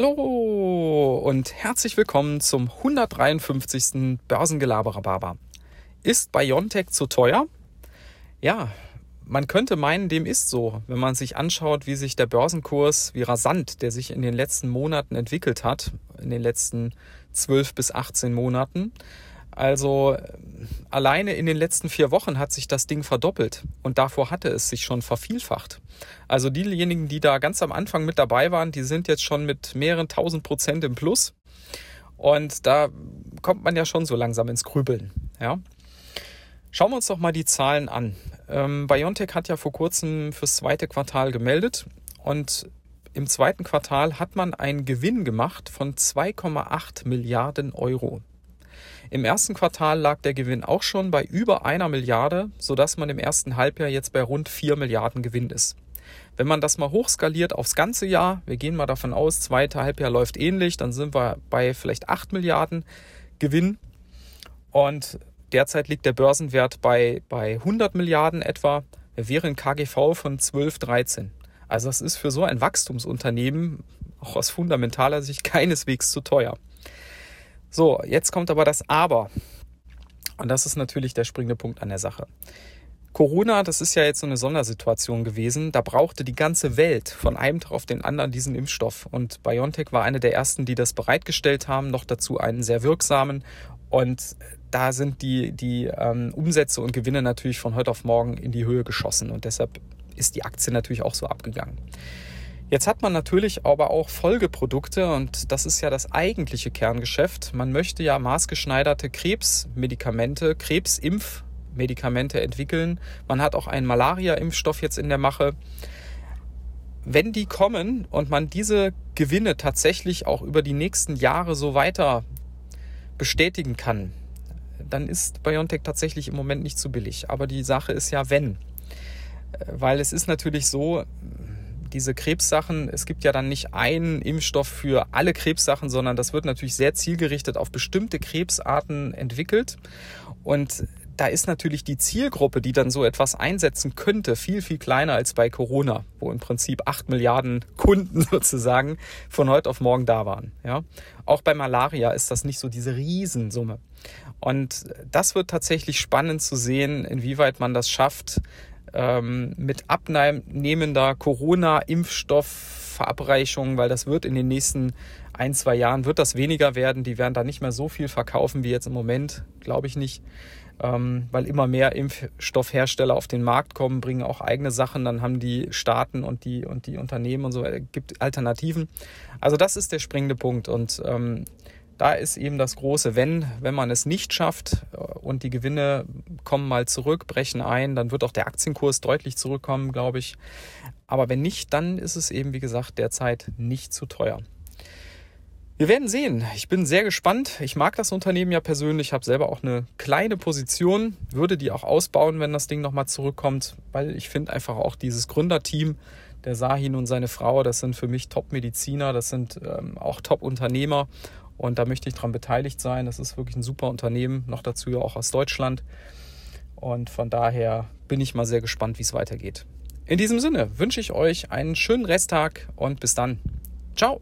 Hallo und herzlich willkommen zum 153. Börsengelaberer Ist Biontech zu teuer? Ja, man könnte meinen, dem ist so, wenn man sich anschaut, wie sich der Börsenkurs, wie rasant der sich in den letzten Monaten entwickelt hat, in den letzten 12 bis 18 Monaten. Also alleine in den letzten vier Wochen hat sich das Ding verdoppelt und davor hatte es sich schon vervielfacht. Also diejenigen, die da ganz am Anfang mit dabei waren, die sind jetzt schon mit mehreren tausend Prozent im Plus. Und da kommt man ja schon so langsam ins Grübeln. Ja. Schauen wir uns doch mal die Zahlen an. Ähm, BioNTech hat ja vor kurzem fürs zweite Quartal gemeldet und im zweiten Quartal hat man einen Gewinn gemacht von 2,8 Milliarden Euro. Im ersten Quartal lag der Gewinn auch schon bei über einer Milliarde, sodass man im ersten Halbjahr jetzt bei rund 4 Milliarden Gewinn ist. Wenn man das mal hochskaliert aufs ganze Jahr, wir gehen mal davon aus, zweite Halbjahr läuft ähnlich, dann sind wir bei vielleicht 8 Milliarden Gewinn. Und derzeit liegt der Börsenwert bei, bei 100 Milliarden etwa. wäre ein KGV von 12, 13. Also das ist für so ein Wachstumsunternehmen auch aus fundamentaler Sicht keineswegs zu teuer. So, jetzt kommt aber das Aber. Und das ist natürlich der springende Punkt an der Sache. Corona, das ist ja jetzt so eine Sondersituation gewesen. Da brauchte die ganze Welt von einem Tag auf den anderen diesen Impfstoff. Und BioNTech war eine der ersten, die das bereitgestellt haben, noch dazu einen sehr wirksamen. Und da sind die, die ähm, Umsätze und Gewinne natürlich von heute auf morgen in die Höhe geschossen. Und deshalb ist die Aktie natürlich auch so abgegangen. Jetzt hat man natürlich aber auch Folgeprodukte und das ist ja das eigentliche Kerngeschäft. Man möchte ja maßgeschneiderte Krebsmedikamente, Krebsimpfmedikamente entwickeln. Man hat auch einen Malaria-Impfstoff jetzt in der Mache. Wenn die kommen und man diese Gewinne tatsächlich auch über die nächsten Jahre so weiter bestätigen kann, dann ist BioNTech tatsächlich im Moment nicht zu billig. Aber die Sache ist ja, wenn. Weil es ist natürlich so, diese Krebssachen, es gibt ja dann nicht einen Impfstoff für alle Krebssachen, sondern das wird natürlich sehr zielgerichtet auf bestimmte Krebsarten entwickelt. Und da ist natürlich die Zielgruppe, die dann so etwas einsetzen könnte, viel, viel kleiner als bei Corona, wo im Prinzip acht Milliarden Kunden sozusagen von heute auf morgen da waren. Ja? Auch bei Malaria ist das nicht so diese Riesensumme. Und das wird tatsächlich spannend zu sehen, inwieweit man das schafft, ähm, mit abnehmender Corona-Impfstoffverabreichung, weil das wird in den nächsten ein, zwei Jahren, wird das weniger werden. Die werden da nicht mehr so viel verkaufen wie jetzt im Moment, glaube ich nicht. Ähm, weil immer mehr Impfstoffhersteller auf den Markt kommen, bringen auch eigene Sachen, dann haben die Staaten und die, und die Unternehmen und so, äh, gibt Alternativen. Also das ist der springende Punkt und ähm, da ist eben das große Wenn, wenn man es nicht schafft äh, und die Gewinne kommen mal zurück, brechen ein, dann wird auch der Aktienkurs deutlich zurückkommen, glaube ich. Aber wenn nicht, dann ist es eben, wie gesagt, derzeit nicht zu teuer. Wir werden sehen. Ich bin sehr gespannt. Ich mag das Unternehmen ja persönlich, habe selber auch eine kleine Position, würde die auch ausbauen, wenn das Ding nochmal zurückkommt, weil ich finde einfach auch dieses Gründerteam, der Sahin und seine Frau, das sind für mich Top-Mediziner, das sind ähm, auch Top-Unternehmer und da möchte ich daran beteiligt sein. Das ist wirklich ein super Unternehmen, noch dazu ja auch aus Deutschland. Und von daher bin ich mal sehr gespannt, wie es weitergeht. In diesem Sinne wünsche ich euch einen schönen Resttag und bis dann. Ciao.